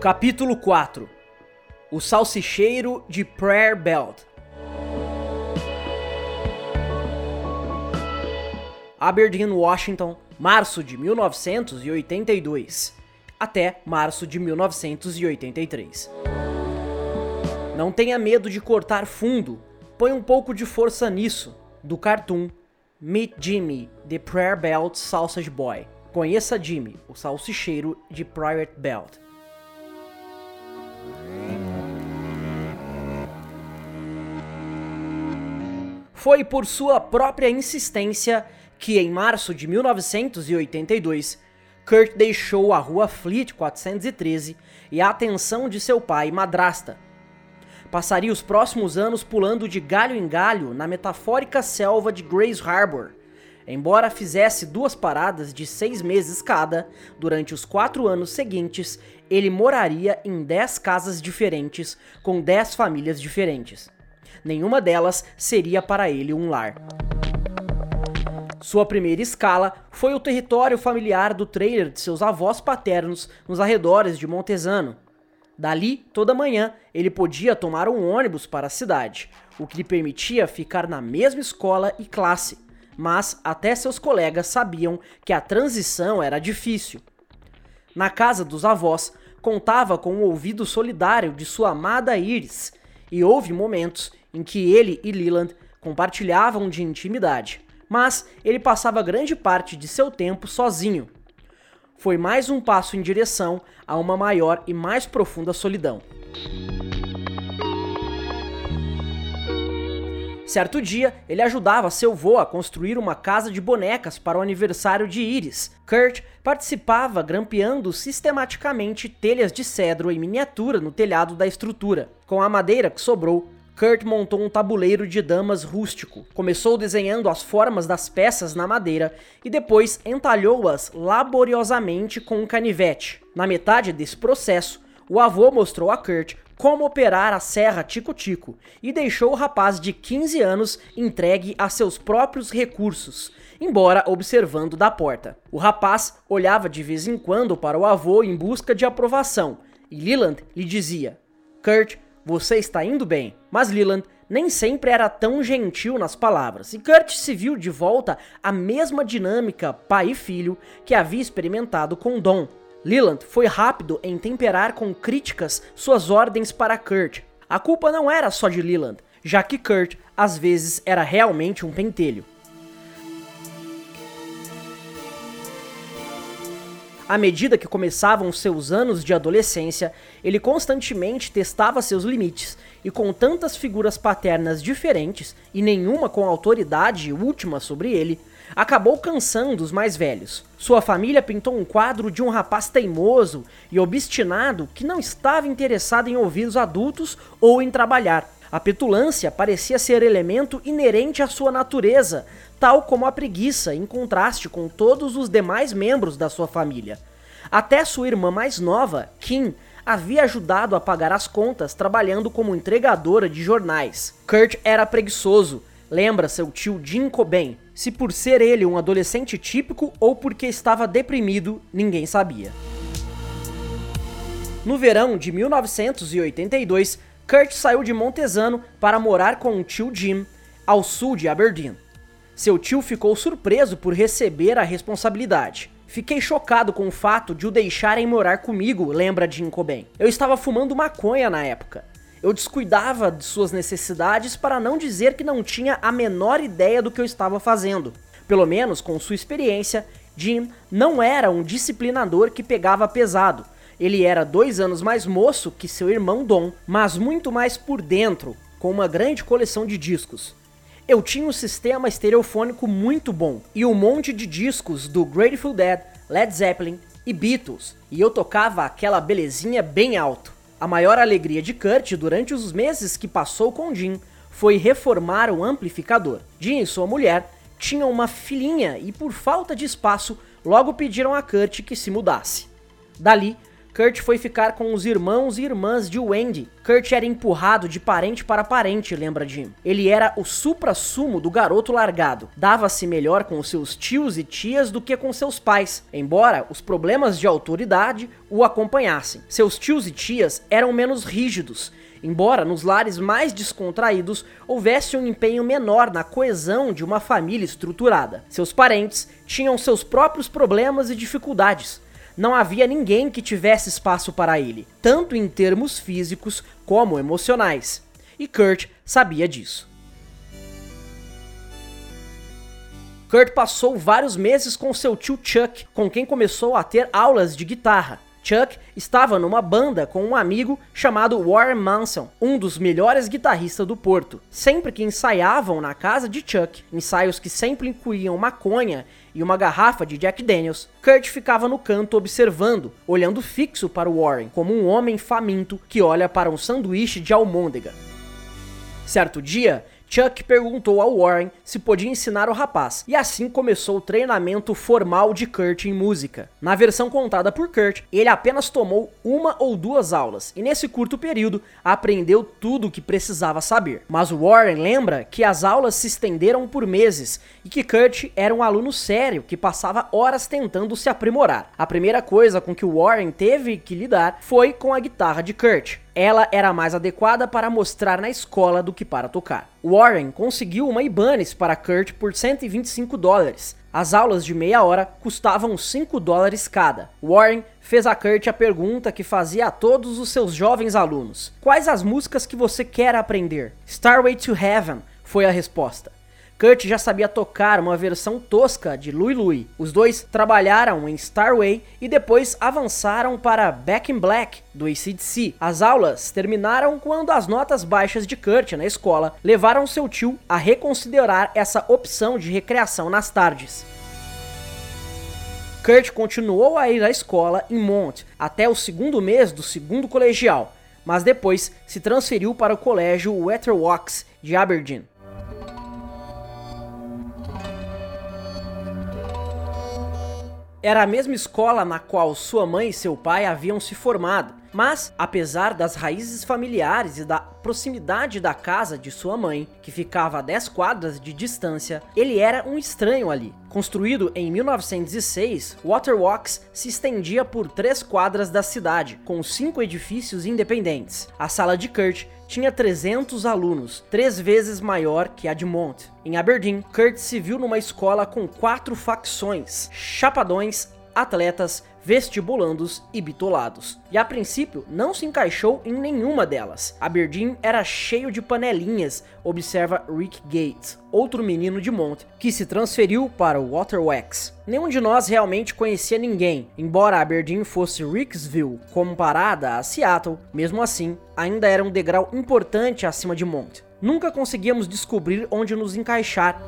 Capítulo 4 O Salsicheiro de Prayer Belt Aberdeen, Washington, março de 1982 até março de 1983. Não tenha medo de cortar fundo, põe um pouco de força nisso, do cartoon Meet Jimmy, The Prayer Belt Sausage Boy. Conheça Jimmy, o salsicheiro de Private Belt. Foi por sua própria insistência que, em março de 1982, Kurt deixou a rua Fleet 413 e a atenção de seu pai madrasta. Passaria os próximos anos pulando de galho em galho na metafórica selva de Grace Harbor. Embora fizesse duas paradas de seis meses cada, durante os quatro anos seguintes, ele moraria em dez casas diferentes, com dez famílias diferentes nenhuma delas seria para ele um lar. Sua primeira escala foi o território familiar do trailer de seus avós paternos nos arredores de Montesano. Dali, toda manhã, ele podia tomar um ônibus para a cidade, o que lhe permitia ficar na mesma escola e classe, mas até seus colegas sabiam que a transição era difícil. Na casa dos avós, contava com o ouvido solidário de sua amada Iris, e houve momentos em que ele e Leland compartilhavam de intimidade, mas ele passava grande parte de seu tempo sozinho. Foi mais um passo em direção a uma maior e mais profunda solidão. Certo dia, ele ajudava seu vô a construir uma casa de bonecas para o aniversário de Iris. Kurt participava grampeando sistematicamente telhas de cedro em miniatura no telhado da estrutura. Com a madeira que sobrou, Kurt montou um tabuleiro de damas rústico. Começou desenhando as formas das peças na madeira e depois entalhou-as laboriosamente com um canivete. Na metade desse processo, o avô mostrou a Kurt como operar a serra tico-tico e deixou o rapaz de 15 anos entregue a seus próprios recursos, embora observando da porta. O rapaz olhava de vez em quando para o avô em busca de aprovação e Leland lhe dizia: Kurt, você está indo bem. Mas Leland nem sempre era tão gentil nas palavras, e Kurt se viu de volta à mesma dinâmica pai e filho que havia experimentado com Don. Leland foi rápido em temperar com críticas suas ordens para Kurt. A culpa não era só de Leland, já que Kurt às vezes era realmente um pentelho. À medida que começavam seus anos de adolescência, ele constantemente testava seus limites, e com tantas figuras paternas diferentes e nenhuma com autoridade última sobre ele, acabou cansando os mais velhos. Sua família pintou um quadro de um rapaz teimoso e obstinado que não estava interessado em ouvir os adultos ou em trabalhar. A petulância parecia ser elemento inerente à sua natureza, tal como a preguiça, em contraste com todos os demais membros da sua família. Até sua irmã mais nova, Kim, havia ajudado a pagar as contas trabalhando como entregadora de jornais. Kurt era preguiçoso, lembra seu tio Jim Cobain. Se por ser ele um adolescente típico ou porque estava deprimido, ninguém sabia. No verão de 1982, Kurt saiu de Montesano para morar com o tio Jim, ao sul de Aberdeen. Seu tio ficou surpreso por receber a responsabilidade. Fiquei chocado com o fato de o deixarem morar comigo, lembra Jim Cobain. Eu estava fumando maconha na época. Eu descuidava de suas necessidades para não dizer que não tinha a menor ideia do que eu estava fazendo. Pelo menos com sua experiência, Jim não era um disciplinador que pegava pesado. Ele era dois anos mais moço que seu irmão Dom, mas muito mais por dentro, com uma grande coleção de discos. Eu tinha um sistema estereofônico muito bom e um monte de discos do Grateful Dead, Led Zeppelin e Beatles, e eu tocava aquela belezinha bem alto. A maior alegria de Kurt durante os meses que passou com Jim foi reformar o amplificador. Jim e sua mulher tinham uma filhinha e por falta de espaço logo pediram a Kurt que se mudasse. Dali, Kurt foi ficar com os irmãos e irmãs de Wendy. Kurt era empurrado de parente para parente, lembra Jim. Ele era o supra-sumo do garoto largado. Dava-se melhor com os seus tios e tias do que com seus pais, embora os problemas de autoridade o acompanhassem. Seus tios e tias eram menos rígidos, embora nos lares mais descontraídos houvesse um empenho menor na coesão de uma família estruturada. Seus parentes tinham seus próprios problemas e dificuldades não havia ninguém que tivesse espaço para ele, tanto em termos físicos como emocionais. E Kurt sabia disso. Kurt passou vários meses com seu tio Chuck, com quem começou a ter aulas de guitarra. Chuck estava numa banda com um amigo chamado Warren Manson, um dos melhores guitarristas do Porto. Sempre que ensaiavam na casa de Chuck, ensaios que sempre incluíam maconha e uma garrafa de Jack Daniels, Kurt ficava no canto observando, olhando fixo para Warren, como um homem faminto que olha para um sanduíche de almôndega. Certo dia, Chuck perguntou ao Warren se podia ensinar o rapaz, e assim começou o treinamento formal de Kurt em música. Na versão contada por Kurt, ele apenas tomou uma ou duas aulas, e nesse curto período aprendeu tudo o que precisava saber. Mas Warren lembra que as aulas se estenderam por meses e que Kurt era um aluno sério que passava horas tentando se aprimorar. A primeira coisa com que Warren teve que lidar foi com a guitarra de Kurt. Ela era mais adequada para mostrar na escola do que para tocar. Warren conseguiu uma Ibanez para Kurt por 125 dólares. As aulas de meia hora custavam 5 dólares cada. Warren fez a Kurt a pergunta que fazia a todos os seus jovens alunos: Quais as músicas que você quer aprender? Starway to Heaven foi a resposta. Kurt já sabia tocar uma versão tosca de Louie Louie. Os dois trabalharam em Starway e depois avançaram para Back in Black do ACDC. As aulas terminaram quando as notas baixas de Kurt na escola levaram seu tio a reconsiderar essa opção de recreação nas tardes. Kurt continuou a ir à escola em Mont até o segundo mês do segundo colegial, mas depois se transferiu para o colégio Wetterwocks de Aberdeen. Era a mesma escola na qual sua mãe e seu pai haviam se formado, mas, apesar das raízes familiares e da proximidade da casa de sua mãe, que ficava a 10 quadras de distância, ele era um estranho ali. Construído em 1906, Waterworks se estendia por três quadras da cidade, com cinco edifícios independentes. A sala de Kurt tinha 300 alunos, três vezes maior que a de Mont. Em Aberdeen, Kurt se viu numa escola com quatro facções: chapadões, atletas, vestibulandos e bitolados. E a princípio não se encaixou em nenhuma delas. Aberdeen era cheio de panelinhas, observa Rick Gates, outro menino de Mont, que se transferiu para o Waterwax. Nenhum de nós realmente conhecia ninguém, embora Aberdeen fosse Ricksville comparada a Seattle, mesmo assim, ainda era um degrau importante acima de Mont. Nunca conseguíamos descobrir onde nos encaixar.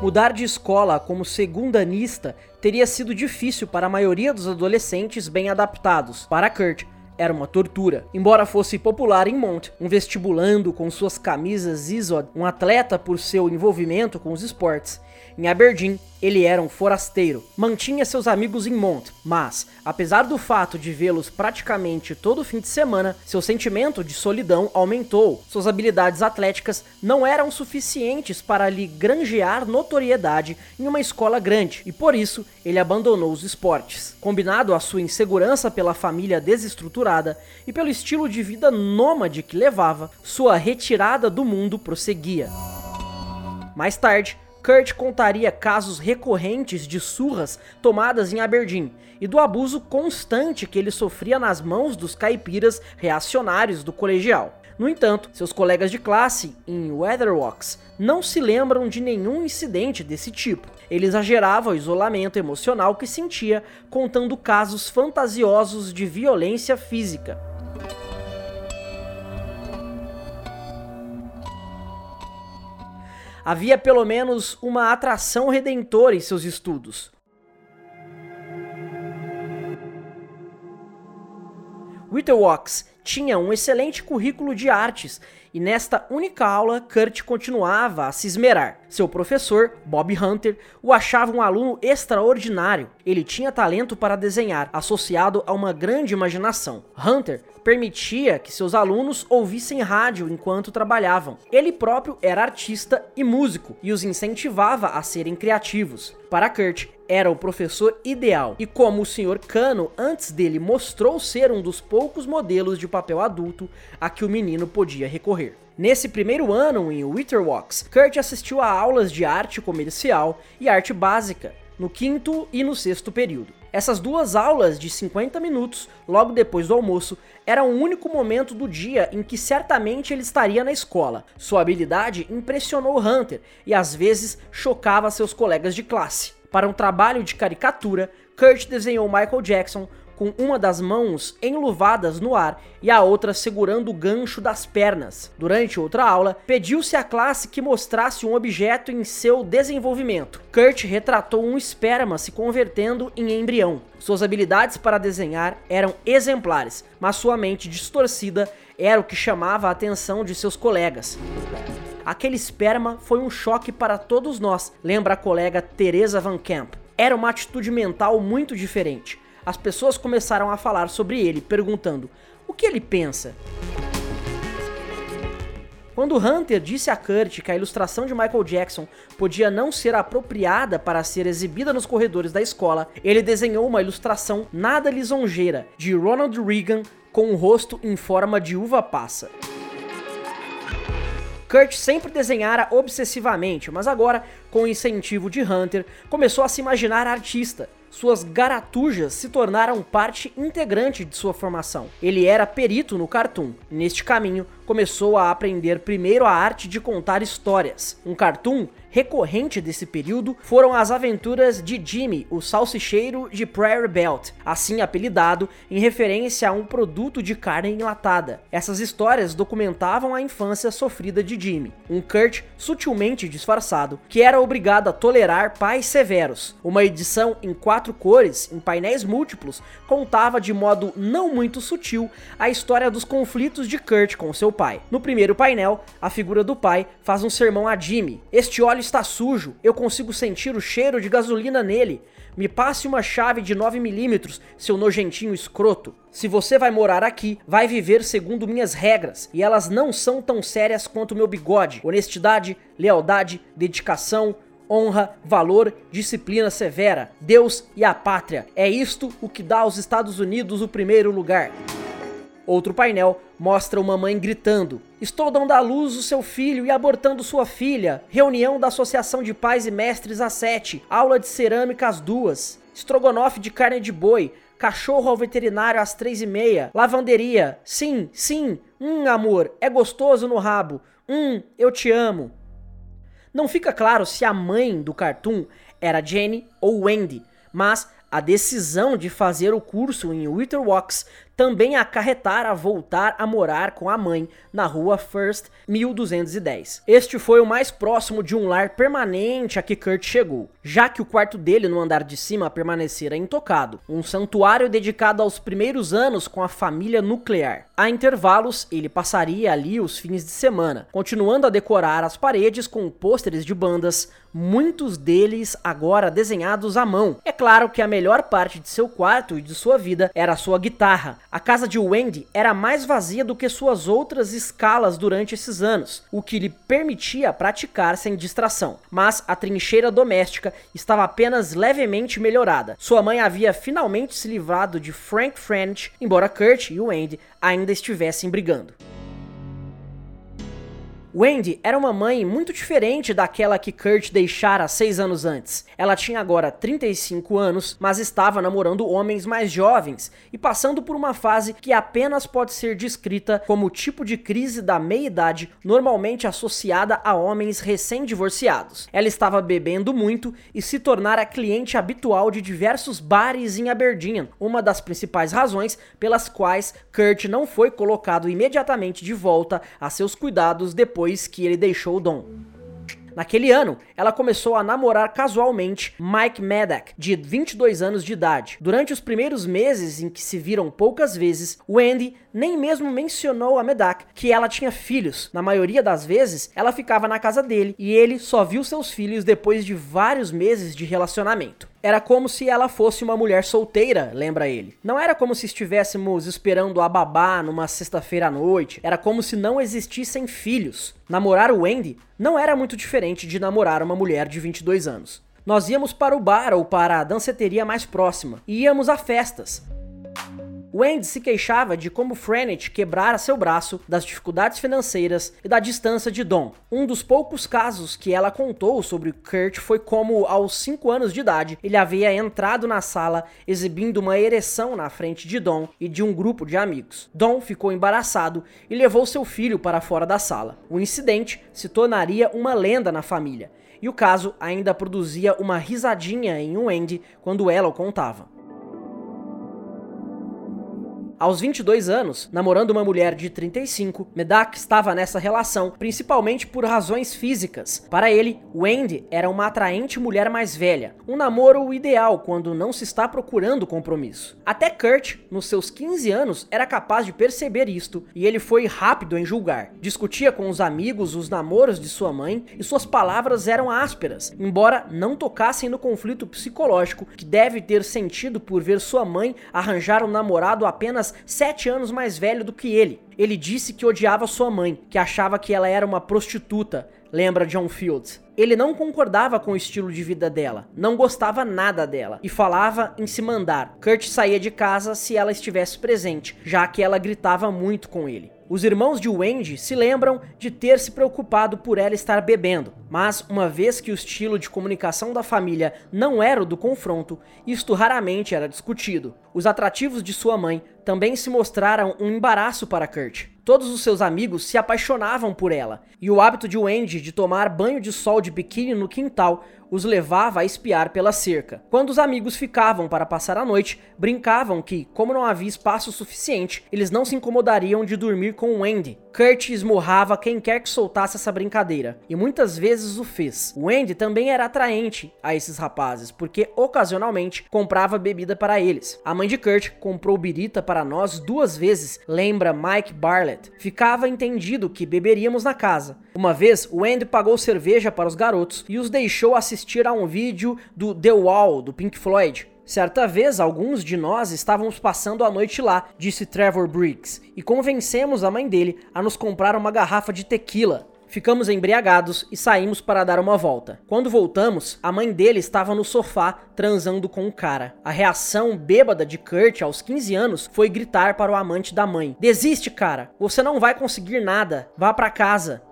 Mudar de escola como segundanista teria sido difícil para a maioria dos adolescentes bem adaptados. Para Kurt, era uma tortura. Embora fosse popular em Mont, um vestibulando com suas camisas Izod, um atleta por seu envolvimento com os esportes, em Aberdeen, ele era um forasteiro. Mantinha seus amigos em Mont, mas, apesar do fato de vê-los praticamente todo fim de semana, seu sentimento de solidão aumentou. Suas habilidades atléticas não eram suficientes para lhe granjear notoriedade em uma escola grande, e por isso ele abandonou os esportes. Combinado à sua insegurança pela família desestruturada e pelo estilo de vida nômade que levava, sua retirada do mundo prosseguia. Mais tarde, Kurt contaria casos recorrentes de surras tomadas em Aberdeen e do abuso constante que ele sofria nas mãos dos caipiras reacionários do colegial. No entanto, seus colegas de classe em Weatherwocks não se lembram de nenhum incidente desse tipo. Ele exagerava o isolamento emocional que sentia, contando casos fantasiosos de violência física. Havia pelo menos uma atração redentora em seus estudos. Witterwocks tinha um excelente currículo de artes e nesta única aula Kurt continuava a se esmerar. Seu professor, Bob Hunter, o achava um aluno extraordinário. Ele tinha talento para desenhar, associado a uma grande imaginação. Hunter permitia que seus alunos ouvissem rádio enquanto trabalhavam. Ele próprio era artista e músico e os incentivava a serem criativos. Para Kurt, era o professor ideal, e como o Sr. Cano antes dele mostrou ser um dos poucos modelos de papel adulto a que o menino podia recorrer. Nesse primeiro ano em Witterwalks, Kurt assistiu a aulas de arte comercial e arte básica, no quinto e no sexto período. Essas duas aulas de 50 minutos, logo depois do almoço, eram o único momento do dia em que certamente ele estaria na escola. Sua habilidade impressionou Hunter e às vezes chocava seus colegas de classe. Para um trabalho de caricatura, Kurt desenhou Michael Jackson com uma das mãos enluvadas no ar e a outra segurando o gancho das pernas. Durante outra aula, pediu-se à classe que mostrasse um objeto em seu desenvolvimento. Kurt retratou um esperma se convertendo em embrião. Suas habilidades para desenhar eram exemplares, mas sua mente distorcida era o que chamava a atenção de seus colegas. Aquele esperma foi um choque para todos nós, lembra a colega Teresa Van Camp. Era uma atitude mental muito diferente as pessoas começaram a falar sobre ele, perguntando: o que ele pensa? Quando Hunter disse a Kurt que a ilustração de Michael Jackson podia não ser apropriada para ser exibida nos corredores da escola, ele desenhou uma ilustração nada lisonjeira de Ronald Reagan com o rosto em forma de uva passa. Kurt sempre desenhara obsessivamente, mas agora, com o incentivo de Hunter, começou a se imaginar artista suas garatujas se tornaram parte integrante de sua formação. Ele era perito no cartoon. Neste caminho, começou a aprender primeiro a arte de contar histórias. Um cartoon recorrente desse período foram as aventuras de Jimmy, o salsicheiro de Prairie Belt, assim apelidado em referência a um produto de carne enlatada. Essas histórias documentavam a infância sofrida de Jimmy, um Kurt sutilmente disfarçado, que era obrigado a tolerar pais severos. Uma edição em quatro cores, em painéis múltiplos, contava de modo não muito sutil a história dos conflitos de Kurt com seu pai. No primeiro painel, a figura do pai faz um sermão a Jimmy. Este óleo está sujo, eu consigo sentir o cheiro de gasolina nele. Me passe uma chave de 9mm, seu nojentinho escroto. Se você vai morar aqui, vai viver segundo minhas regras, e elas não são tão sérias quanto meu bigode. Honestidade, lealdade, dedicação, honra, valor, disciplina severa, Deus e a pátria. É isto o que dá aos Estados Unidos o primeiro lugar. Outro painel mostra uma mãe gritando: Estou dando à luz o seu filho e abortando sua filha. Reunião da Associação de Pais e Mestres às 7. Aula de cerâmica às duas. Estrogonofe de carne de boi. Cachorro ao veterinário às três e meia. Lavanderia. Sim, sim. Hum, amor, é gostoso no rabo. Hum, eu te amo. Não fica claro se a mãe do cartoon era Jenny ou Wendy, mas a decisão de fazer o curso em Witterwalks também acarretara voltar a morar com a mãe na rua First 1210. Este foi o mais próximo de um lar permanente a que Kurt chegou, já que o quarto dele no andar de cima permanecera intocado, um santuário dedicado aos primeiros anos com a família nuclear. A intervalos, ele passaria ali os fins de semana, continuando a decorar as paredes com pôsteres de bandas, muitos deles agora desenhados à mão. É claro que a melhor parte de seu quarto e de sua vida era a sua guitarra, a casa de Wendy era mais vazia do que suas outras escalas durante esses anos, o que lhe permitia praticar sem distração. Mas a trincheira doméstica estava apenas levemente melhorada. Sua mãe havia finalmente se livrado de Frank French, embora Kurt e Wendy ainda estivessem brigando. Wendy era uma mãe muito diferente daquela que Kurt deixara seis anos antes. Ela tinha agora 35 anos, mas estava namorando homens mais jovens e passando por uma fase que apenas pode ser descrita como o tipo de crise da meia-idade normalmente associada a homens recém-divorciados. Ela estava bebendo muito e se tornara cliente habitual de diversos bares em Aberdeen, uma das principais razões pelas quais Kurt não foi colocado imediatamente de volta a seus cuidados depois depois que ele deixou o Dom. Naquele ano, ela começou a namorar casualmente Mike Maddock, de 22 anos de idade. Durante os primeiros meses em que se viram poucas vezes, Wendy nem mesmo mencionou a Medak que ela tinha filhos. Na maioria das vezes, ela ficava na casa dele e ele só viu seus filhos depois de vários meses de relacionamento. Era como se ela fosse uma mulher solteira, lembra ele. Não era como se estivéssemos esperando a babá numa sexta-feira à noite. Era como se não existissem filhos. Namorar o Wendy não era muito diferente de namorar uma mulher de 22 anos. Nós íamos para o bar ou para a danceteria mais próxima e íamos a festas. Wendy se queixava de como Frenet quebrara seu braço, das dificuldades financeiras e da distância de Dom. Um dos poucos casos que ela contou sobre Kurt foi como, aos 5 anos de idade, ele havia entrado na sala exibindo uma ereção na frente de Dom e de um grupo de amigos. Dom ficou embaraçado e levou seu filho para fora da sala. O incidente se tornaria uma lenda na família, e o caso ainda produzia uma risadinha em Wendy quando ela o contava. Aos 22 anos, namorando uma mulher de 35, Medak estava nessa relação principalmente por razões físicas. Para ele, Wendy era uma atraente mulher mais velha, um namoro ideal quando não se está procurando compromisso. Até Kurt, nos seus 15 anos, era capaz de perceber isto e ele foi rápido em julgar. Discutia com os amigos os namoros de sua mãe e suas palavras eram ásperas, embora não tocassem no conflito psicológico que deve ter sentido por ver sua mãe arranjar um namorado apenas apenas 7 anos mais velho do que ele. Ele disse que odiava sua mãe, que achava que ela era uma prostituta, lembra John Fields. Ele não concordava com o estilo de vida dela, não gostava nada dela e falava em se mandar. Kurt saía de casa se ela estivesse presente, já que ela gritava muito com ele. Os irmãos de Wendy se lembram de ter se preocupado por ela estar bebendo, mas uma vez que o estilo de comunicação da família não era o do confronto, isto raramente era discutido. Os atrativos de sua mãe também se mostraram um embaraço para Kurt. Todos os seus amigos se apaixonavam por ela, e o hábito de Wendy de tomar banho de sol de biquíni no quintal os levava a espiar pela cerca. Quando os amigos ficavam para passar a noite, brincavam que, como não havia espaço suficiente, eles não se incomodariam de dormir com Wendy. Kurt esmurrava quem quer que soltasse essa brincadeira, e muitas vezes o fez. Wendy também era atraente a esses rapazes, porque ocasionalmente comprava bebida para eles. A mãe de Kurt comprou birita para nós duas vezes, lembra Mike Barlett. Ficava entendido que beberíamos na casa. Uma vez, Wendy pagou cerveja para os garotos e os deixou assistir a um vídeo do The Wall, do Pink Floyd. Certa vez, alguns de nós estávamos passando a noite lá, disse Trevor Briggs, e convencemos a mãe dele a nos comprar uma garrafa de tequila. Ficamos embriagados e saímos para dar uma volta. Quando voltamos, a mãe dele estava no sofá transando com um cara. A reação bêbada de Kurt aos 15 anos foi gritar para o amante da mãe: Desiste, cara, você não vai conseguir nada, vá para casa.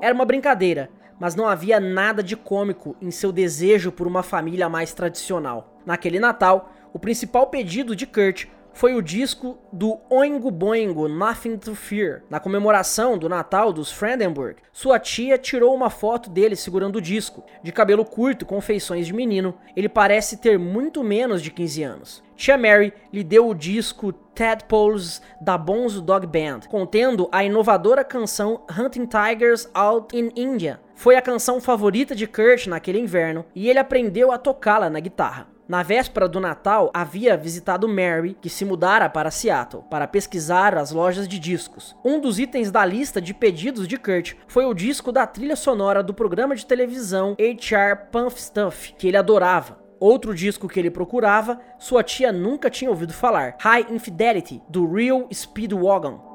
Era uma brincadeira, mas não havia nada de cômico em seu desejo por uma família mais tradicional. Naquele Natal, o principal pedido de Kurt foi o disco do Oingo Boingo Nothing to Fear. Na comemoração do Natal dos Fredenburg, sua tia tirou uma foto dele segurando o disco. De cabelo curto com feições de menino, ele parece ter muito menos de 15 anos. Tia Mary lhe deu o disco Tadpoles da Bonzo Dog Band, contendo a inovadora canção Hunting Tigers Out in India. Foi a canção favorita de Kurt naquele inverno e ele aprendeu a tocá-la na guitarra. Na véspera do Natal, havia visitado Mary, que se mudara para Seattle, para pesquisar as lojas de discos. Um dos itens da lista de pedidos de Kurt foi o disco da trilha sonora do programa de televisão HR Pump Stuff, que ele adorava. Outro disco que ele procurava, sua tia nunca tinha ouvido falar, High Infidelity, do Real Speedwagon.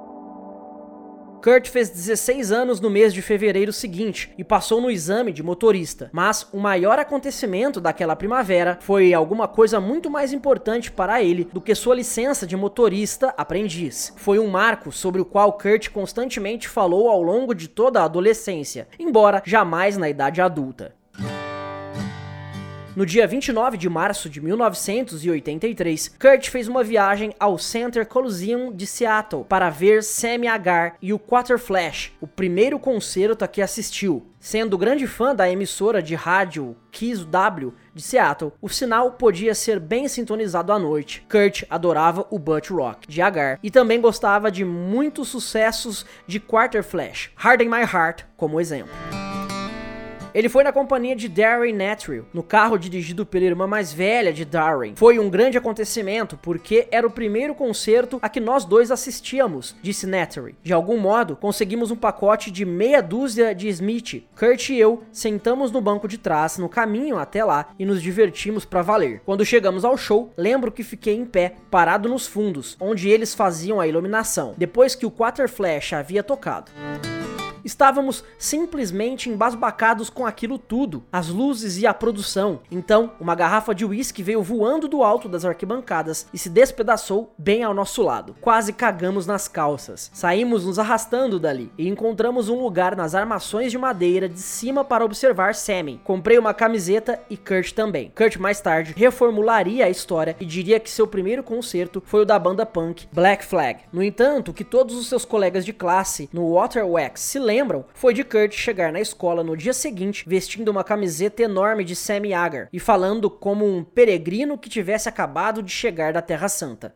Kurt fez 16 anos no mês de fevereiro seguinte e passou no exame de motorista. Mas o maior acontecimento daquela primavera foi alguma coisa muito mais importante para ele do que sua licença de motorista aprendiz. Foi um marco sobre o qual Kurt constantemente falou ao longo de toda a adolescência, embora jamais na idade adulta. No dia 29 de março de 1983, Kurt fez uma viagem ao Center Coliseum de Seattle para ver Sammy Hagar e o Quarter Flash, o primeiro concerto a que assistiu. Sendo grande fã da emissora de rádio Kiss W de Seattle, o sinal podia ser bem sintonizado à noite. Kurt adorava o butt rock de Hagar e também gostava de muitos sucessos de Quarter Flash, Harden My Heart como exemplo. Ele foi na companhia de Darren Natrill, no carro dirigido pela irmã mais velha de Darren. Foi um grande acontecimento porque era o primeiro concerto a que nós dois assistíamos, disse Natrill. De algum modo, conseguimos um pacote de meia dúzia de Smith. Kurt e eu sentamos no banco de trás no caminho até lá e nos divertimos para valer. Quando chegamos ao show, lembro que fiquei em pé, parado nos fundos, onde eles faziam a iluminação, depois que o Quater Flash havia tocado. Estávamos simplesmente embasbacados com aquilo tudo, as luzes e a produção. Então, uma garrafa de uísque veio voando do alto das arquibancadas e se despedaçou bem ao nosso lado. Quase cagamos nas calças. Saímos nos arrastando dali e encontramos um lugar nas armações de madeira de cima para observar Sammy. Comprei uma camiseta e Kurt também. Kurt mais tarde reformularia a história e diria que seu primeiro concerto foi o da banda punk Black Flag. No entanto, que todos os seus colegas de classe no Waterwax se lembram foi de Kurt chegar na escola no dia seguinte vestindo uma camiseta enorme de Sammy Hagar e falando como um peregrino que tivesse acabado de chegar da Terra Santa.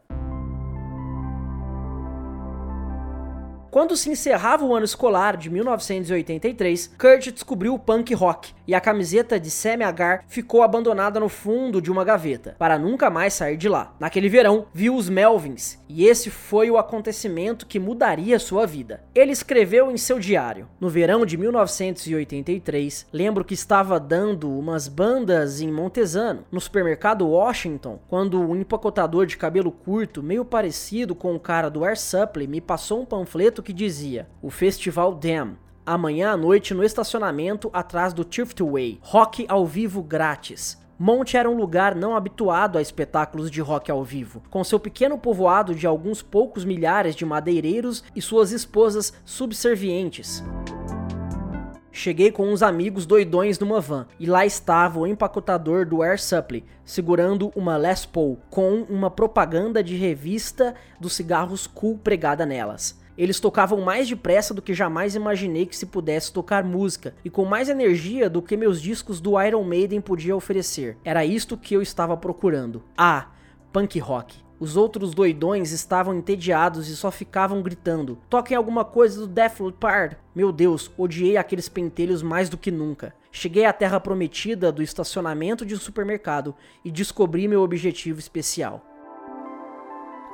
Quando se encerrava o ano escolar de 1983, Kurt descobriu o punk rock e a camiseta de Sammy Hagar ficou abandonada no fundo de uma gaveta, para nunca mais sair de lá. Naquele verão, viu os Melvins e esse foi o acontecimento que mudaria sua vida. Ele escreveu em seu diário: No verão de 1983, lembro que estava dando umas bandas em Montesano, no supermercado Washington, quando um empacotador de cabelo curto, meio parecido com o cara do Air Supply, me passou um panfleto que dizia: O Festival Dam, amanhã à noite no estacionamento atrás do Way. Rock ao vivo grátis. Monte era um lugar não habituado a espetáculos de rock ao vivo, com seu pequeno povoado de alguns poucos milhares de madeireiros e suas esposas subservientes. Cheguei com uns amigos doidões numa van e lá estava o empacotador do Air Supply segurando uma Les Paul com uma propaganda de revista dos cigarros cool pregada nelas. Eles tocavam mais depressa do que jamais imaginei que se pudesse tocar música, e com mais energia do que meus discos do Iron Maiden podiam oferecer. Era isto que eu estava procurando. Ah, punk rock. Os outros doidões estavam entediados e só ficavam gritando: Toquem alguma coisa do Def Leppard! Meu Deus, odiei aqueles pentelhos mais do que nunca. Cheguei à terra prometida do estacionamento de um supermercado e descobri meu objetivo especial.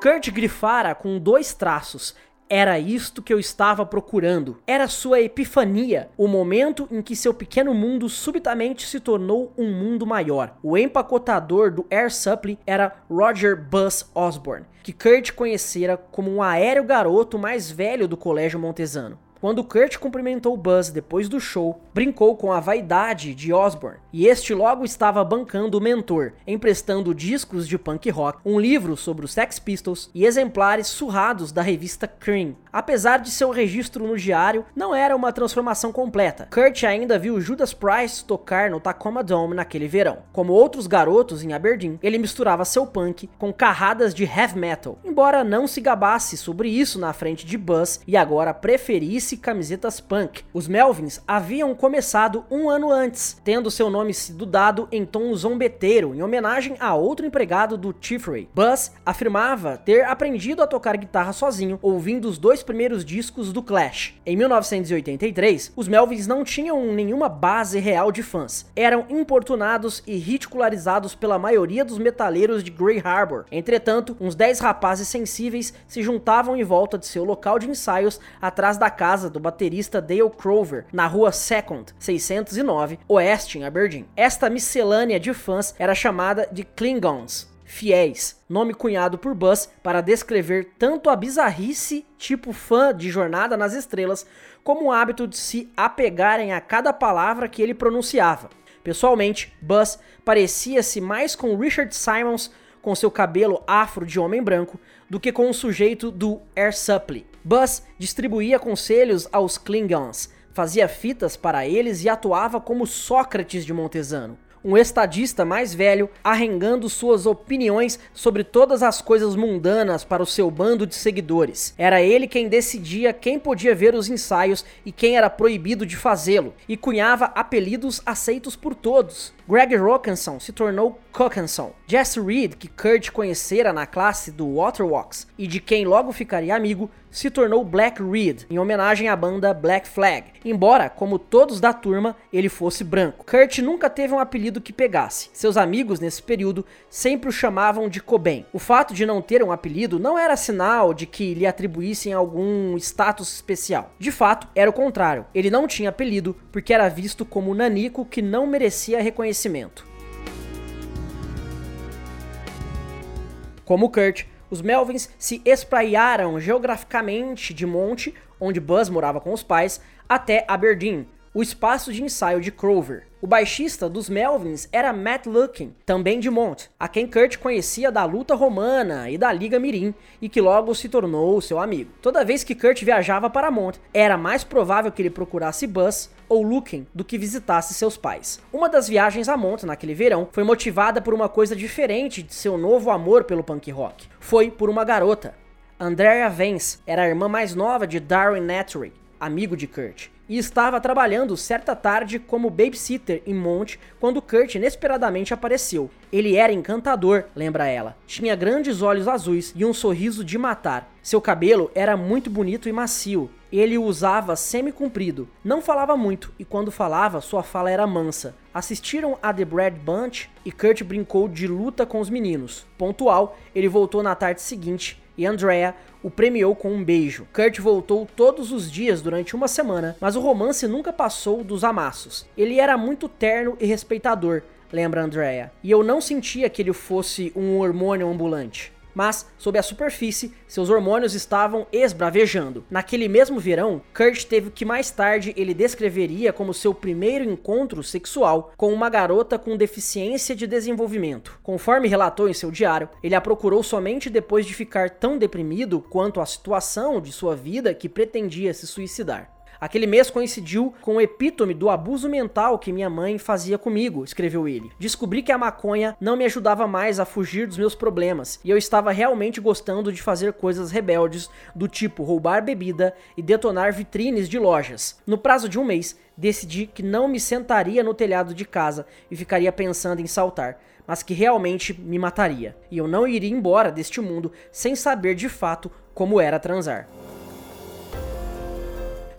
Kurt grifara com dois traços era isto que eu estava procurando. Era sua epifania, o momento em que seu pequeno mundo subitamente se tornou um mundo maior. O empacotador do Air Supply era Roger Buzz Osborne, que Kurt conhecera como um aéreo garoto mais velho do colégio montesano. Quando Kurt cumprimentou Buzz depois do show, brincou com a vaidade de Osborne, e este logo estava bancando o mentor, emprestando discos de punk rock, um livro sobre os Sex Pistols e exemplares surrados da revista Cream. Apesar de seu registro no diário, não era uma transformação completa. Kurt ainda viu Judas Price tocar no Tacoma Dome naquele verão. Como outros garotos em Aberdeen, ele misturava seu punk com carradas de heavy metal, embora não se gabasse sobre isso na frente de Buzz e agora preferisse camisetas punk. Os Melvins haviam começado um ano antes, tendo seu nome sido dado em tom zombeteiro, em homenagem a outro empregado do Chiefrey. Buzz afirmava ter aprendido a tocar guitarra sozinho, ouvindo os dois primeiros discos do Clash. Em 1983, os Melvins não tinham nenhuma base real de fãs. Eram importunados e ridicularizados pela maioria dos metaleiros de Grey Harbor. Entretanto, uns 10 rapazes sensíveis se juntavam em volta de seu local de ensaios atrás da casa casa do baterista Dale Crover, na rua Second, 609, oeste em Aberdeen. Esta miscelânea de fãs era chamada de Klingons, fiéis, nome cunhado por Buzz para descrever tanto a bizarrice, tipo fã de Jornada nas Estrelas, como o hábito de se apegarem a cada palavra que ele pronunciava. Pessoalmente, Buzz parecia-se mais com Richard Simons com seu cabelo afro de homem branco do que com o sujeito do Air Supply. Buzz distribuía conselhos aos Klingons, fazia fitas para eles e atuava como Sócrates de Montesano um estadista mais velho arrengando suas opiniões sobre todas as coisas mundanas para o seu bando de seguidores. Era ele quem decidia quem podia ver os ensaios e quem era proibido de fazê-lo, e cunhava apelidos aceitos por todos. Greg Rockenson se tornou Cookenson. Jesse Reed, que Kurt conhecera na classe do Waterwalks e de quem logo ficaria amigo, se tornou Black Reed, em homenagem à banda Black Flag, embora, como todos da turma, ele fosse branco. Kurt nunca teve um apelido que pegasse. Seus amigos nesse período sempre o chamavam de Cobain. O fato de não ter um apelido não era sinal de que lhe atribuíssem algum status especial. De fato, era o contrário. Ele não tinha apelido porque era visto como um nanico que não merecia reconhecimento. Como Kurt, os Melvins se espraiaram geograficamente de Monte, onde Buzz morava com os pais, até Aberdeen, o espaço de ensaio de Crover. O baixista dos Melvins era Matt Lukin, também de Mont, a quem Kurt conhecia da luta romana e da Liga Mirim e que logo se tornou seu amigo. Toda vez que Kurt viajava para Mont, era mais provável que ele procurasse Buzz ou Lukin do que visitasse seus pais. Uma das viagens a Mont naquele verão foi motivada por uma coisa diferente de seu novo amor pelo punk rock. Foi por uma garota. Andrea Vance era a irmã mais nova de Darwin Nethery, amigo de Kurt e estava trabalhando certa tarde como babysitter em Monte quando Kurt inesperadamente apareceu. Ele era encantador, lembra ela. Tinha grandes olhos azuis e um sorriso de matar. Seu cabelo era muito bonito e macio. Ele o usava semi-comprido. Não falava muito e quando falava, sua fala era mansa. Assistiram a The Brad Bunch e Kurt brincou de luta com os meninos. Pontual, ele voltou na tarde seguinte e Andrea o premiou com um beijo. Kurt voltou todos os dias durante uma semana, mas o romance nunca passou dos amassos. Ele era muito terno e respeitador, lembra Andrea, e eu não sentia que ele fosse um hormônio ambulante mas sob a superfície, seus hormônios estavam esbravejando. Naquele mesmo verão, Kurt teve o que mais tarde ele descreveria como seu primeiro encontro sexual com uma garota com deficiência de desenvolvimento. Conforme relatou em seu diário, ele a procurou somente depois de ficar tão deprimido quanto a situação de sua vida que pretendia se suicidar. Aquele mês coincidiu com o epítome do abuso mental que minha mãe fazia comigo, escreveu ele. Descobri que a maconha não me ajudava mais a fugir dos meus problemas e eu estava realmente gostando de fazer coisas rebeldes do tipo roubar bebida e detonar vitrines de lojas. No prazo de um mês, decidi que não me sentaria no telhado de casa e ficaria pensando em saltar mas que realmente me mataria. E eu não iria embora deste mundo sem saber de fato como era transar.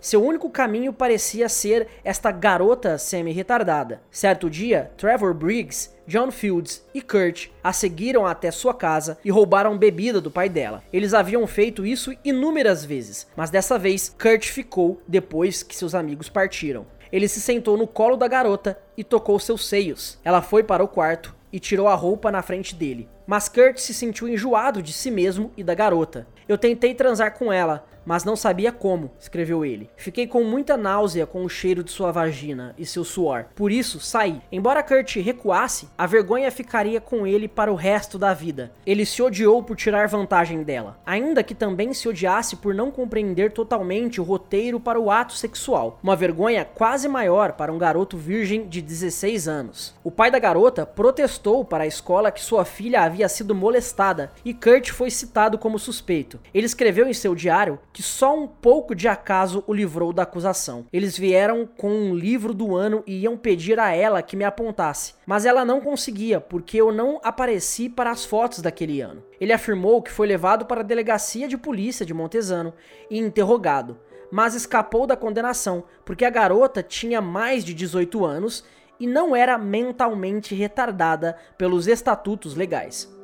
Seu único caminho parecia ser esta garota semi-retardada. Certo dia, Trevor Briggs, John Fields e Kurt a seguiram até sua casa e roubaram bebida do pai dela. Eles haviam feito isso inúmeras vezes, mas dessa vez Kurt ficou depois que seus amigos partiram. Ele se sentou no colo da garota e tocou seus seios. Ela foi para o quarto e tirou a roupa na frente dele. Mas Kurt se sentiu enjoado de si mesmo e da garota. Eu tentei transar com ela, mas não sabia como, escreveu ele. Fiquei com muita náusea com o cheiro de sua vagina e seu suor. Por isso, saí. Embora Kurt recuasse, a vergonha ficaria com ele para o resto da vida. Ele se odiou por tirar vantagem dela, ainda que também se odiasse por não compreender totalmente o roteiro para o ato sexual. Uma vergonha quase maior para um garoto virgem de 16 anos. O pai da garota protestou para a escola que sua filha havia sido molestada e Kurt foi citado como suspeito. Ele escreveu em seu diário que só um pouco de acaso o livrou da acusação. Eles vieram com um livro do ano e iam pedir a ela que me apontasse, mas ela não conseguia porque eu não apareci para as fotos daquele ano. Ele afirmou que foi levado para a delegacia de polícia de Montesano e interrogado, mas escapou da condenação porque a garota tinha mais de 18 anos e não era mentalmente retardada pelos estatutos legais.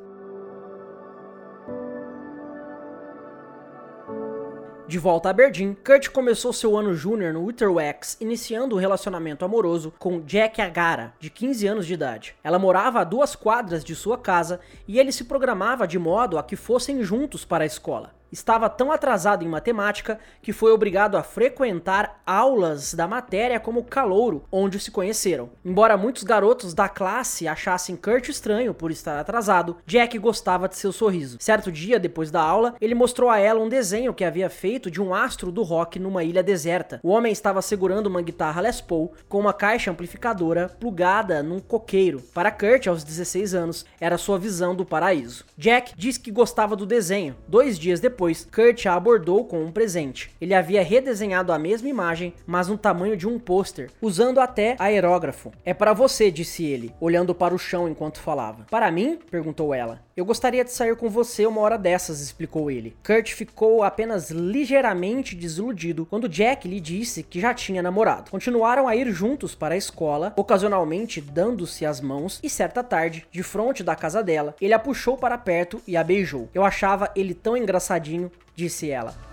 De volta a Aberdeen, Kurt começou seu ano júnior no Witherwax, iniciando um relacionamento amoroso com Jack Agara, de 15 anos de idade. Ela morava a duas quadras de sua casa e ele se programava de modo a que fossem juntos para a escola estava tão atrasado em matemática que foi obrigado a frequentar aulas da matéria como calouro, onde se conheceram. Embora muitos garotos da classe achassem Kurt estranho por estar atrasado, Jack gostava de seu sorriso. Certo dia, depois da aula, ele mostrou a ela um desenho que havia feito de um astro do rock numa ilha deserta. O homem estava segurando uma guitarra Les Paul com uma caixa amplificadora plugada num coqueiro. Para Kurt, aos 16 anos, era sua visão do paraíso. Jack disse que gostava do desenho. Dois dias depois, depois, Kurt a abordou com um presente. Ele havia redesenhado a mesma imagem, mas no tamanho de um pôster, usando até aerógrafo. É para você, disse ele, olhando para o chão enquanto falava. Para mim? perguntou ela. Eu gostaria de sair com você uma hora dessas, explicou ele. Kurt ficou apenas ligeiramente desiludido quando Jack lhe disse que já tinha namorado. Continuaram a ir juntos para a escola, ocasionalmente dando-se as mãos, e certa tarde, de frente da casa dela, ele a puxou para perto e a beijou. Eu achava ele tão engraçadinho, disse ela.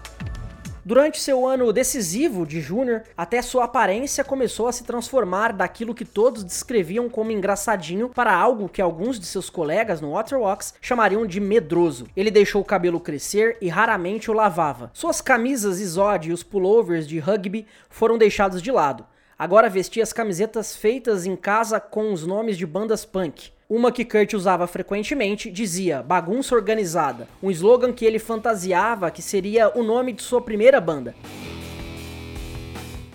Durante seu ano decisivo de júnior, até sua aparência começou a se transformar daquilo que todos descreviam como engraçadinho para algo que alguns de seus colegas no Waterwalks chamariam de medroso. Ele deixou o cabelo crescer e raramente o lavava. Suas camisas Izod e os pullovers de rugby foram deixados de lado. Agora vestia as camisetas feitas em casa com os nomes de bandas punk. Uma que Kurt usava frequentemente dizia bagunça organizada, um slogan que ele fantasiava que seria o nome de sua primeira banda.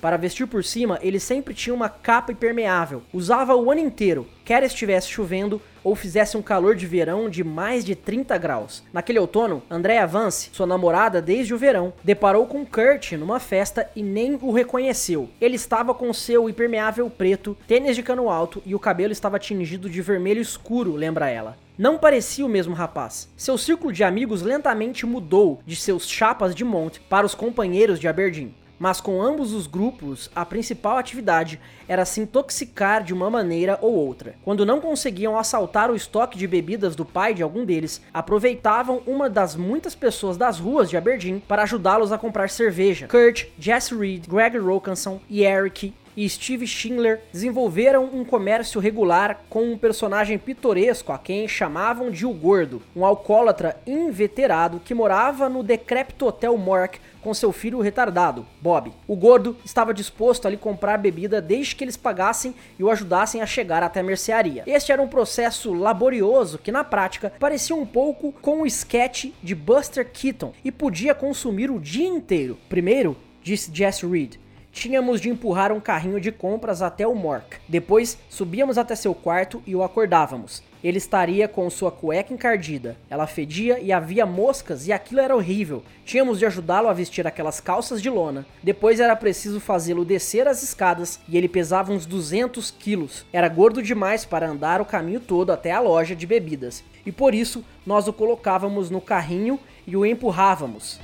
Para vestir por cima, ele sempre tinha uma capa impermeável. Usava o ano inteiro, quer estivesse chovendo ou fizesse um calor de verão de mais de 30 graus. Naquele outono, Andrea Vance, sua namorada desde o verão, deparou com Kurt numa festa e nem o reconheceu. Ele estava com seu impermeável preto, tênis de cano alto e o cabelo estava tingido de vermelho escuro, lembra ela. Não parecia o mesmo rapaz. Seu círculo de amigos lentamente mudou de seus chapas de monte para os companheiros de Aberdeen mas com ambos os grupos, a principal atividade era se intoxicar de uma maneira ou outra. Quando não conseguiam assaltar o estoque de bebidas do pai de algum deles, aproveitavam uma das muitas pessoas das ruas de Aberdeen para ajudá-los a comprar cerveja. Kurt, Jesse Reed, Greg Rokanson e Eric e Steve Schindler desenvolveram um comércio regular com um personagem pitoresco a quem chamavam de o Gordo, um alcoólatra inveterado que morava no decrépito Hotel Mork com seu filho retardado, Bob. O gordo estava disposto a lhe comprar bebida desde que eles pagassem e o ajudassem a chegar até a mercearia. Este era um processo laborioso que na prática parecia um pouco com o sketch de Buster Keaton e podia consumir o dia inteiro. Primeiro, disse Jesse Reed, tínhamos de empurrar um carrinho de compras até o Mork. Depois, subíamos até seu quarto e o acordávamos. Ele estaria com sua cueca encardida. Ela fedia e havia moscas e aquilo era horrível. Tínhamos de ajudá-lo a vestir aquelas calças de lona. Depois era preciso fazê-lo descer as escadas e ele pesava uns 200 quilos. Era gordo demais para andar o caminho todo até a loja de bebidas. E por isso nós o colocávamos no carrinho e o empurrávamos.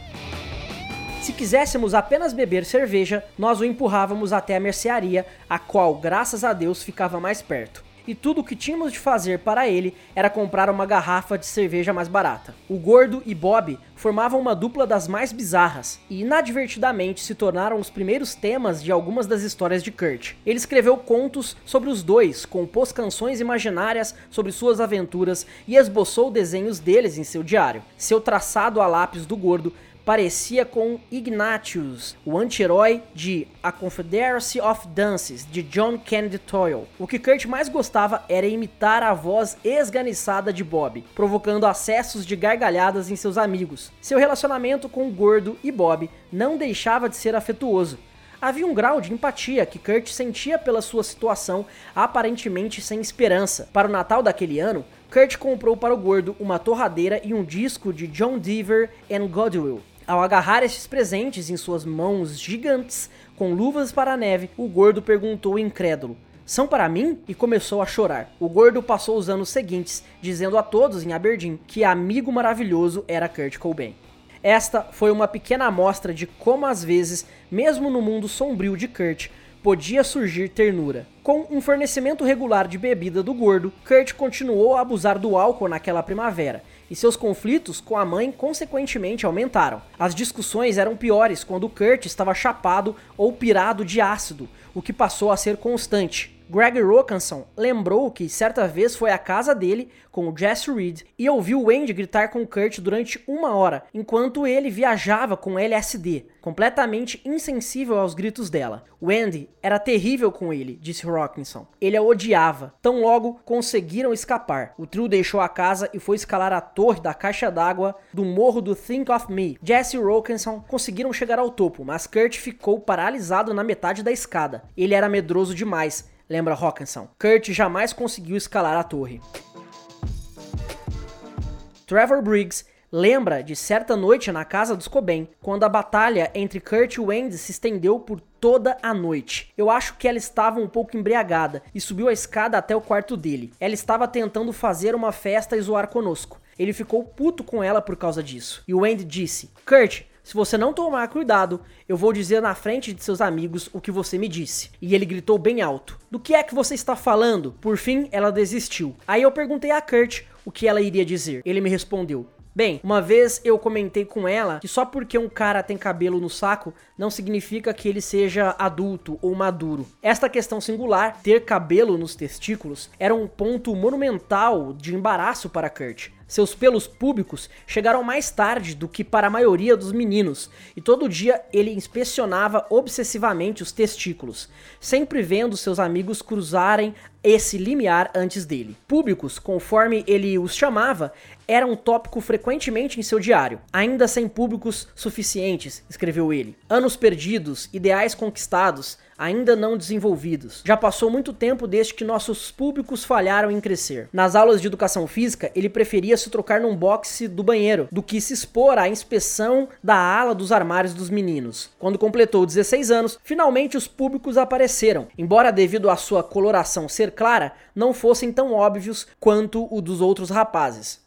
Se quiséssemos apenas beber cerveja, nós o empurrávamos até a mercearia, a qual, graças a Deus, ficava mais perto. E tudo o que tínhamos de fazer para ele era comprar uma garrafa de cerveja mais barata. O Gordo e Bob formavam uma dupla das mais bizarras e inadvertidamente se tornaram os primeiros temas de algumas das histórias de Kurt. Ele escreveu contos sobre os dois, compôs canções imaginárias sobre suas aventuras e esboçou desenhos deles em seu diário. Seu traçado a lápis do Gordo parecia com Ignatius, o anti-herói de A Confederacy of Dances, de John Kennedy Toyle. O que Kurt mais gostava era imitar a voz esganiçada de Bob, provocando acessos de gargalhadas em seus amigos. Seu relacionamento com Gordo e Bob não deixava de ser afetuoso. Havia um grau de empatia que Kurt sentia pela sua situação aparentemente sem esperança. Para o Natal daquele ano, Kurt comprou para o gordo uma torradeira e um disco de John Deaver and Godwill. Ao agarrar estes presentes em suas mãos gigantes, com luvas para a neve, o gordo perguntou incrédulo: São para mim? E começou a chorar. O gordo passou os anos seguintes dizendo a todos em Aberdeen que amigo maravilhoso era Kurt Cobain. Esta foi uma pequena amostra de como às vezes, mesmo no mundo sombrio de Kurt, podia surgir ternura. Com um fornecimento regular de bebida do gordo, Kurt continuou a abusar do álcool naquela primavera, e seus conflitos com a mãe consequentemente aumentaram. As discussões eram piores quando Kurt estava chapado ou pirado de ácido, o que passou a ser constante. Greg Rokanson lembrou que certa vez foi à casa dele com o Jesse Reed e ouviu Wendy gritar com Kurt durante uma hora, enquanto ele viajava com LSD, completamente insensível aos gritos dela. Wendy era terrível com ele, disse Rokinson. Ele a odiava. Tão logo conseguiram escapar. O trio deixou a casa e foi escalar a torre da caixa d'água do morro do Think of Me. Jesse e Rokinson conseguiram chegar ao topo, mas Kurt ficou paralisado na metade da escada. Ele era medroso demais lembra Hawkinson. Kurt jamais conseguiu escalar a torre. Trevor Briggs lembra de certa noite na casa dos Cobain, quando a batalha entre Kurt e Wendy se estendeu por toda a noite. Eu acho que ela estava um pouco embriagada e subiu a escada até o quarto dele. Ela estava tentando fazer uma festa e zoar conosco. Ele ficou puto com ela por causa disso. E o Wendy disse: Kurt, se você não tomar cuidado, eu vou dizer na frente de seus amigos o que você me disse. E ele gritou bem alto: Do que é que você está falando? Por fim, ela desistiu. Aí eu perguntei a Kurt o que ela iria dizer. Ele me respondeu: Bem, uma vez eu comentei com ela que só porque um cara tem cabelo no saco não significa que ele seja adulto ou maduro. Esta questão singular, ter cabelo nos testículos, era um ponto monumental de embaraço para Kurt. Seus pelos públicos chegaram mais tarde do que para a maioria dos meninos, e todo dia ele inspecionava obsessivamente os testículos, sempre vendo seus amigos cruzarem esse limiar antes dele. Públicos, conforme ele os chamava, era um tópico frequentemente em seu diário. Ainda sem públicos suficientes, escreveu ele. Anos perdidos, ideais conquistados, ainda não desenvolvidos. Já passou muito tempo desde que nossos públicos falharam em crescer. Nas aulas de educação física, ele preferia se trocar num boxe do banheiro do que se expor à inspeção da ala dos armários dos meninos. Quando completou 16 anos, finalmente os públicos apareceram, embora devido à sua coloração ser clara, não fossem tão óbvios quanto o dos outros rapazes.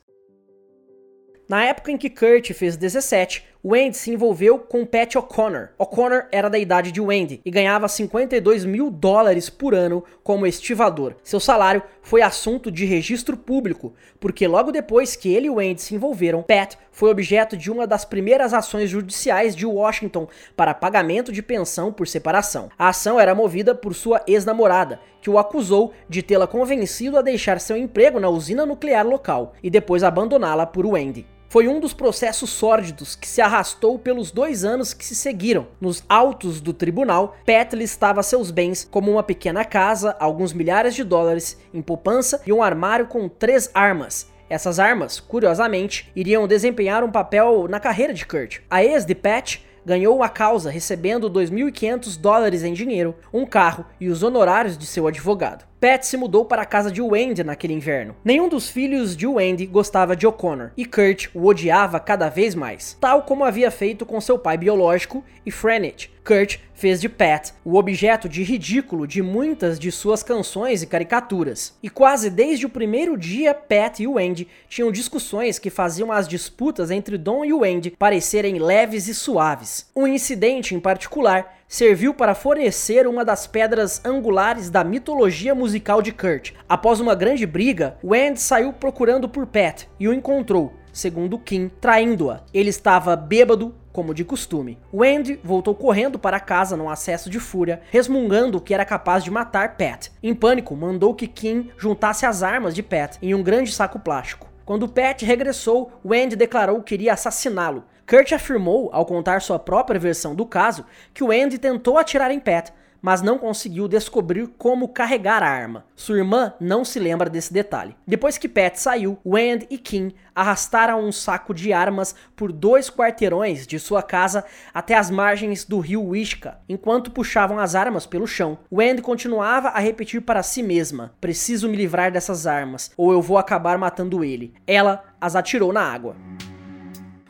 Na época em que Kurt fez 17, Wendy se envolveu com Pat O'Connor. O'Connor era da idade de Wendy e ganhava 52 mil dólares por ano como estivador. Seu salário foi assunto de registro público, porque logo depois que ele e Wendy se envolveram, Pat foi objeto de uma das primeiras ações judiciais de Washington para pagamento de pensão por separação. A ação era movida por sua ex-namorada, que o acusou de tê-la convencido a deixar seu emprego na usina nuclear local e depois abandoná-la por Wendy foi um dos processos sórdidos que se arrastou pelos dois anos que se seguiram. Nos autos do tribunal, Pat listava seus bens como uma pequena casa, alguns milhares de dólares em poupança e um armário com três armas. Essas armas, curiosamente, iriam desempenhar um papel na carreira de Kurt. A ex de Pat ganhou a causa recebendo 2.500 dólares em dinheiro, um carro e os honorários de seu advogado. Pat se mudou para a casa de Wendy naquele inverno. Nenhum dos filhos de Wendy gostava de O'Connor, e Kurt o odiava cada vez mais, tal como havia feito com seu pai biológico e Frenet. Kurt fez de Pat o objeto de ridículo de muitas de suas canções e caricaturas. E quase desde o primeiro dia, Pat e Wendy tinham discussões que faziam as disputas entre Don e Wendy parecerem leves e suaves. Um incidente em particular serviu para fornecer uma das pedras angulares da mitologia musical de Kurt. Após uma grande briga, Wendy saiu procurando por Pat e o encontrou, segundo Kim, traindo-a. Ele estava bêbado, como de costume. Wendy voltou correndo para casa num acesso de fúria, resmungando que era capaz de matar Pat. Em pânico, mandou que Kim juntasse as armas de Pat em um grande saco plástico. Quando Pat regressou, Wendy declarou que iria assassiná-lo, Kurt afirmou, ao contar sua própria versão do caso, que o Andy tentou atirar em Pat, mas não conseguiu descobrir como carregar a arma. Sua irmã não se lembra desse detalhe. Depois que Pat saiu, Wend e Kim arrastaram um saco de armas por dois quarteirões de sua casa até as margens do rio Wishka, enquanto puxavam as armas pelo chão. Wend continuava a repetir para si mesma: Preciso me livrar dessas armas, ou eu vou acabar matando ele. Ela as atirou na água.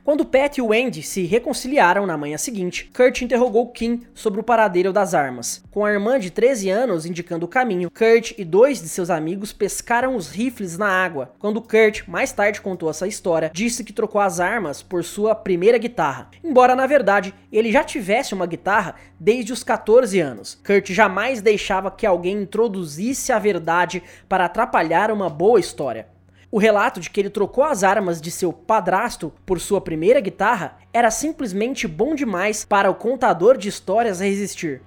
Quando Pat e Wendy se reconciliaram na manhã seguinte, Kurt interrogou Kim sobre o paradeiro das armas. Com a irmã de 13 anos indicando o caminho, Kurt e dois de seus amigos pescaram os rifles na água. Quando Kurt mais tarde contou essa história, disse que trocou as armas por sua primeira guitarra, embora na verdade ele já tivesse uma guitarra desde os 14 anos. Kurt jamais deixava que alguém introduzisse a verdade para atrapalhar uma boa história. O relato de que ele trocou as armas de seu padrasto por sua primeira guitarra era simplesmente bom demais para o contador de histórias resistir.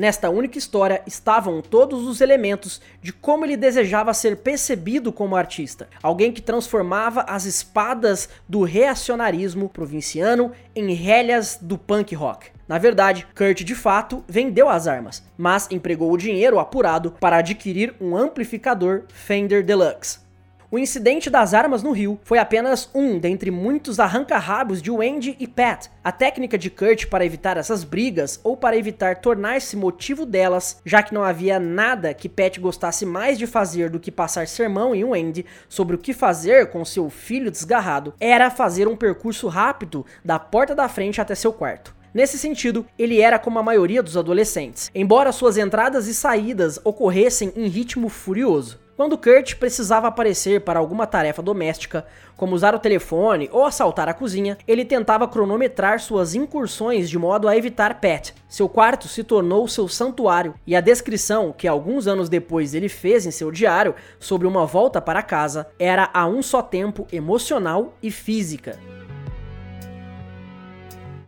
Nesta única história estavam todos os elementos de como ele desejava ser percebido como artista, alguém que transformava as espadas do reacionarismo provinciano em rélias do punk rock. Na verdade, Kurt de fato vendeu as armas, mas empregou o dinheiro apurado para adquirir um amplificador Fender Deluxe. O incidente das armas no rio foi apenas um dentre muitos arranca-rabos de Wendy e Pat. A técnica de Kurt para evitar essas brigas ou para evitar tornar-se motivo delas, já que não havia nada que Pat gostasse mais de fazer do que passar sermão em Wendy sobre o que fazer com seu filho desgarrado, era fazer um percurso rápido da porta da frente até seu quarto. Nesse sentido, ele era como a maioria dos adolescentes, embora suas entradas e saídas ocorressem em ritmo furioso. Quando Kurt precisava aparecer para alguma tarefa doméstica, como usar o telefone ou assaltar a cozinha, ele tentava cronometrar suas incursões de modo a evitar Pat. Seu quarto se tornou seu santuário, e a descrição que alguns anos depois ele fez em seu diário sobre uma volta para casa era a um só tempo emocional e física.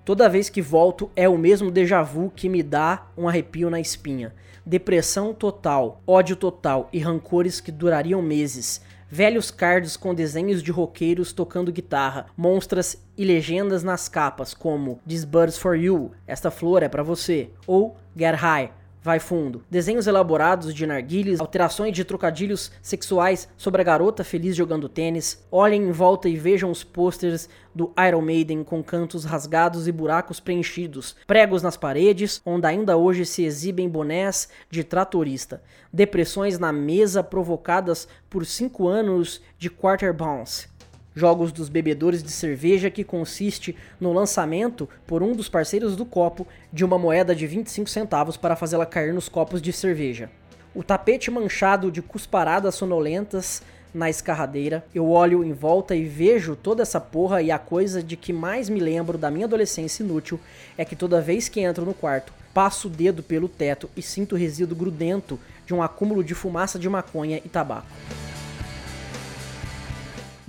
Toda vez que volto é o mesmo déjà vu que me dá um arrepio na espinha depressão total, ódio total e rancores que durariam meses. Velhos cards com desenhos de roqueiros tocando guitarra, monstras e legendas nas capas, como This Birds for You, Esta Flor é para você, ou Get High, vai fundo. Desenhos elaborados de narguilhas, alterações de trocadilhos sexuais sobre a garota feliz jogando tênis. Olhem em volta e vejam os posters do Iron Maiden com cantos rasgados e buracos preenchidos, pregos nas paredes, onde ainda hoje se exibem bonés de tratorista, depressões na mesa provocadas por cinco anos de quarter bounce Jogos dos bebedores de cerveja que consiste no lançamento por um dos parceiros do copo de uma moeda de 25 centavos para fazê-la cair nos copos de cerveja. O tapete manchado de cusparadas sonolentas na escarradeira. Eu olho em volta e vejo toda essa porra e a coisa de que mais me lembro da minha adolescência inútil é que toda vez que entro no quarto, passo o dedo pelo teto e sinto o resíduo grudento de um acúmulo de fumaça de maconha e tabaco.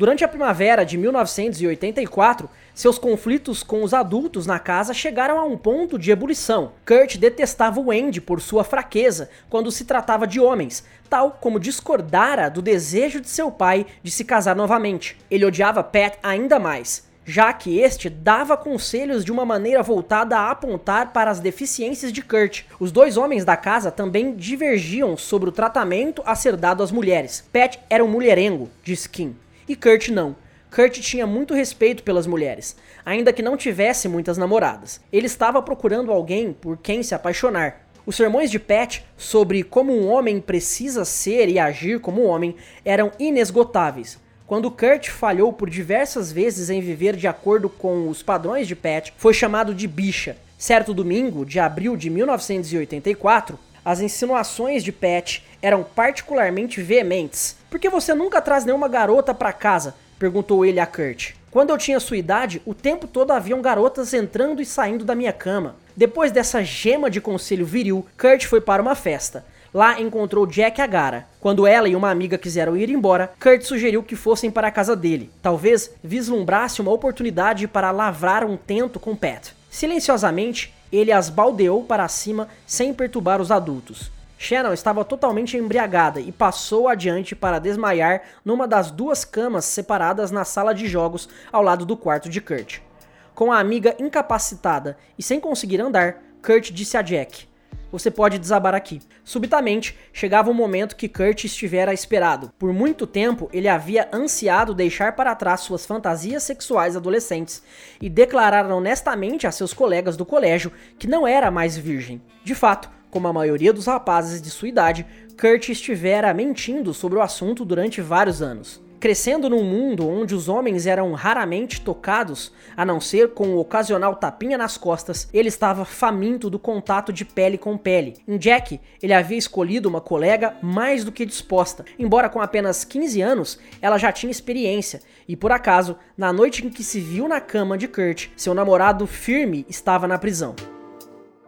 Durante a primavera de 1984, seus conflitos com os adultos na casa chegaram a um ponto de ebulição. Kurt detestava Wendy por sua fraqueza quando se tratava de homens, tal como discordara do desejo de seu pai de se casar novamente. Ele odiava Pat ainda mais, já que este dava conselhos de uma maneira voltada a apontar para as deficiências de Kurt. Os dois homens da casa também divergiam sobre o tratamento a ser dado às mulheres. Pat era um mulherengo, diz Kim, e Kurt não. Kurt tinha muito respeito pelas mulheres, ainda que não tivesse muitas namoradas. Ele estava procurando alguém por quem se apaixonar. Os sermões de Pat sobre como um homem precisa ser e agir como um homem eram inesgotáveis. Quando Kurt falhou por diversas vezes em viver de acordo com os padrões de Pat, foi chamado de bicha. Certo domingo, de abril de 1984, as insinuações de Pat eram particularmente veementes. Por que você nunca traz nenhuma garota para casa? perguntou ele a Kurt. Quando eu tinha sua idade, o tempo todo haviam garotas entrando e saindo da minha cama. Depois dessa gema de conselho viril, Kurt foi para uma festa. Lá encontrou Jack Agara. Quando ela e uma amiga quiseram ir embora, Kurt sugeriu que fossem para a casa dele. Talvez vislumbrasse uma oportunidade para lavrar um tento com Pat. Silenciosamente, ele as baldeou para cima sem perturbar os adultos. Shannon estava totalmente embriagada e passou adiante para desmaiar numa das duas camas separadas na sala de jogos ao lado do quarto de Kurt. Com a amiga incapacitada e sem conseguir andar, Kurt disse a Jack: você pode desabar aqui. Subitamente, chegava um momento que Kurt estivera esperado. Por muito tempo, ele havia ansiado deixar para trás suas fantasias sexuais adolescentes e declarar honestamente a seus colegas do colégio que não era mais virgem. De fato, como a maioria dos rapazes de sua idade, Kurt estivera mentindo sobre o assunto durante vários anos. Crescendo num mundo onde os homens eram raramente tocados, a não ser com o ocasional tapinha nas costas, ele estava faminto do contato de pele com pele. Em Jack, ele havia escolhido uma colega mais do que disposta. Embora com apenas 15 anos, ela já tinha experiência, e por acaso, na noite em que se viu na cama de Kurt, seu namorado firme estava na prisão.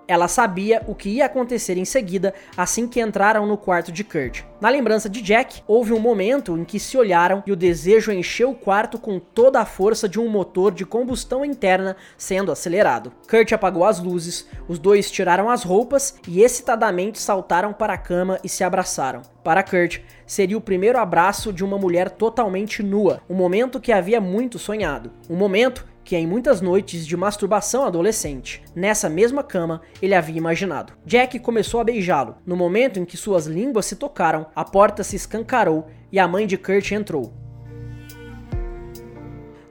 Ela sabia o que ia acontecer em seguida assim que entraram no quarto de Kurt. Na lembrança de Jack, houve um momento em que se olharam e o desejo encheu o quarto com toda a força de um motor de combustão interna sendo acelerado. Kurt apagou as luzes, os dois tiraram as roupas e excitadamente saltaram para a cama e se abraçaram. Para Kurt, seria o primeiro abraço de uma mulher totalmente nua, um momento que havia muito sonhado, um momento que em muitas noites de masturbação adolescente, nessa mesma cama, ele havia imaginado. Jack começou a beijá-lo. No momento em que suas línguas se tocaram, a porta se escancarou e a mãe de Kurt entrou.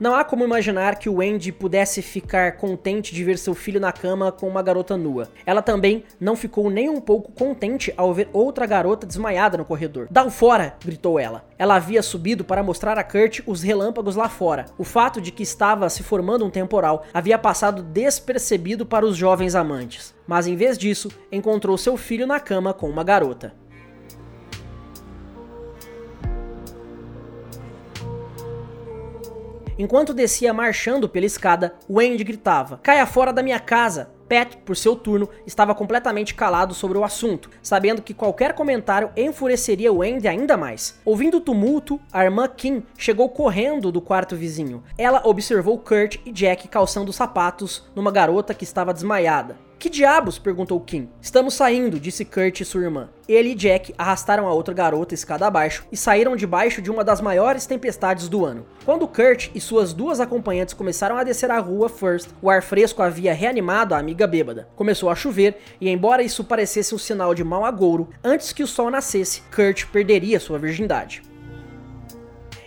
Não há como imaginar que o Wendy pudesse ficar contente de ver seu filho na cama com uma garota nua. Ela também não ficou nem um pouco contente ao ver outra garota desmaiada no corredor. Dá fora! gritou ela. Ela havia subido para mostrar a Kurt os relâmpagos lá fora. O fato de que estava se formando um temporal havia passado despercebido para os jovens amantes. Mas em vez disso, encontrou seu filho na cama com uma garota. Enquanto descia marchando pela escada, Wendy gritava: Caia fora da minha casa! Pat, por seu turno, estava completamente calado sobre o assunto, sabendo que qualquer comentário enfureceria Wendy ainda mais. Ouvindo o tumulto, a irmã Kim chegou correndo do quarto vizinho. Ela observou Kurt e Jack calçando sapatos numa garota que estava desmaiada. Que diabos? perguntou Kim. Estamos saindo, disse Kurt e sua irmã. Ele e Jack arrastaram a outra garota escada abaixo e saíram debaixo de uma das maiores tempestades do ano. Quando Kurt e suas duas acompanhantes começaram a descer a rua First, o ar fresco havia reanimado a amiga bêbada. Começou a chover e, embora isso parecesse um sinal de mau agouro, antes que o sol nascesse, Kurt perderia sua virgindade.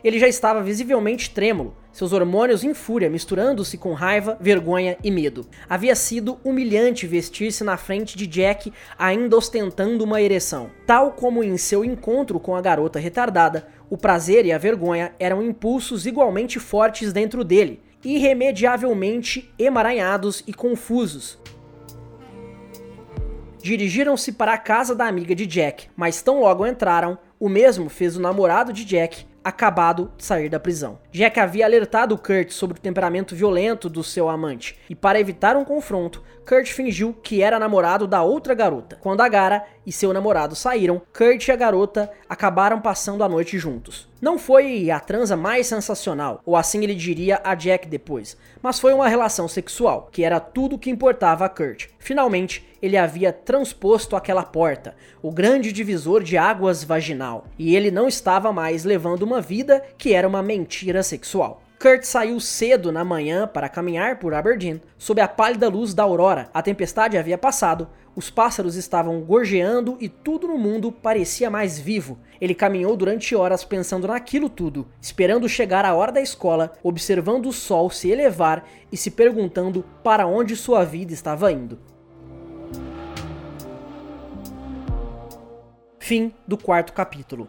Ele já estava visivelmente trêmulo, seus hormônios em fúria misturando-se com raiva, vergonha e medo. Havia sido humilhante vestir-se na frente de Jack ainda ostentando uma ereção. Tal como em seu encontro com a garota retardada, o prazer e a vergonha eram impulsos igualmente fortes dentro dele, irremediavelmente emaranhados e confusos. Dirigiram-se para a casa da amiga de Jack, mas tão logo entraram, o mesmo fez o namorado de Jack acabado de sair da prisão. Jack havia alertado Kurt sobre o temperamento violento do seu amante, e para evitar um confronto, Kurt fingiu que era namorado da outra garota. Quando a Gara e seu namorado saíram, Kurt e a garota acabaram passando a noite juntos. Não foi a transa mais sensacional, ou assim ele diria a Jack depois, mas foi uma relação sexual, que era tudo o que importava a Kurt. Finalmente, ele havia transposto aquela porta, o grande divisor de águas vaginal, e ele não estava mais levando uma vida que era uma mentira sexual. Kurt saiu cedo na manhã para caminhar por Aberdeen, sob a pálida luz da aurora. A tempestade havia passado, os pássaros estavam gorjeando e tudo no mundo parecia mais vivo. Ele caminhou durante horas pensando naquilo tudo, esperando chegar a hora da escola, observando o sol se elevar e se perguntando para onde sua vida estava indo. Fim do quarto capítulo.